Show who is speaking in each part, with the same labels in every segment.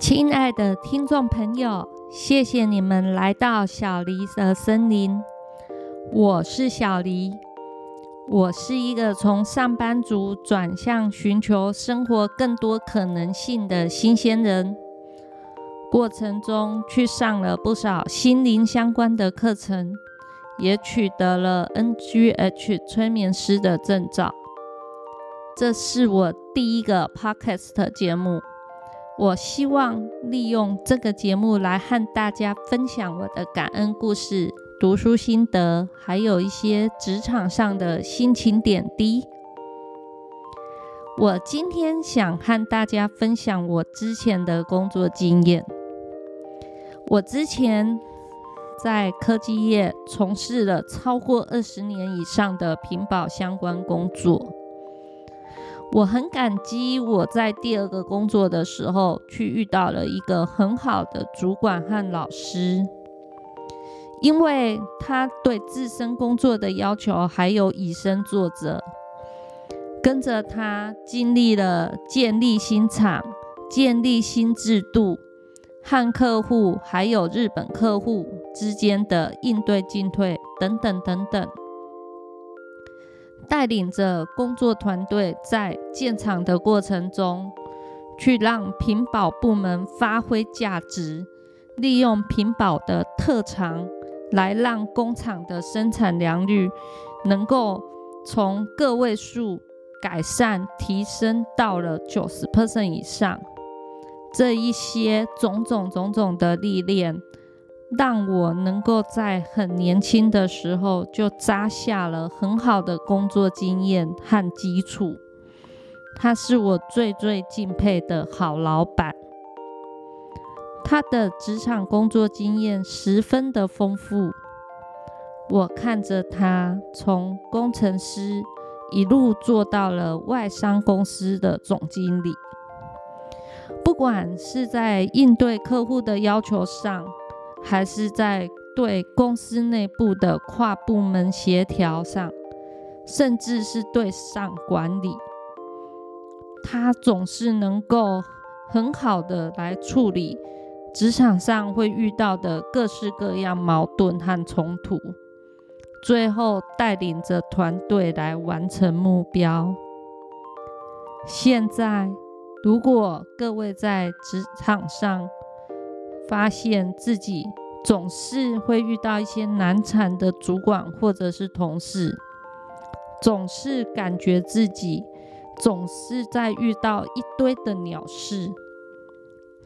Speaker 1: 亲爱的听众朋友，谢谢你们来到小黎的森林。我是小黎，我是一个从上班族转向寻求生活更多可能性的新鲜人。过程中去上了不少心灵相关的课程，也取得了 NGH 催眠师的证照。这是我第一个 Podcast 节目。我希望利用这个节目来和大家分享我的感恩故事、读书心得，还有一些职场上的心情点滴。我今天想和大家分享我之前的工作经验。我之前在科技业从事了超过二十年以上的屏保相关工作。我很感激我在第二个工作的时候去遇到了一个很好的主管和老师，因为他对自身工作的要求还有以身作则，跟着他经历了建立新厂、建立新制度，和客户还有日本客户之间的应对进退等等等等。带领着工作团队在建厂的过程中，去让屏保部门发挥价值，利用屏保的特长，来让工厂的生产良率能够从个位数改善提升到了九十 percent 以上。这一些种种种种的历练。让我能够在很年轻的时候就扎下了很好的工作经验和基础，他是我最最敬佩的好老板。他的职场工作经验十分的丰富，我看着他从工程师一路做到了外商公司的总经理，不管是在应对客户的要求上。还是在对公司内部的跨部门协调上，甚至是对上管理，他总是能够很好的来处理职场上会遇到的各式各样矛盾和冲突，最后带领着团队来完成目标。现在，如果各位在职场上，发现自己总是会遇到一些难缠的主管或者是同事，总是感觉自己总是在遇到一堆的鸟事，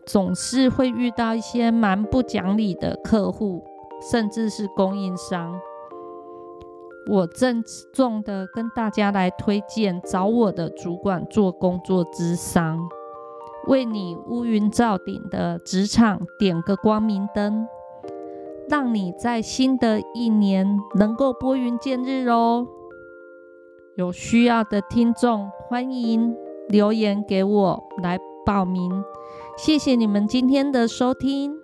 Speaker 1: 总是会遇到一些蛮不讲理的客户，甚至是供应商。我郑重的跟大家来推荐找我的主管做工作之商。为你乌云罩顶的职场点个光明灯，让你在新的一年能够拨云见日哦！有需要的听众欢迎留言给我来报名。谢谢你们今天的收听。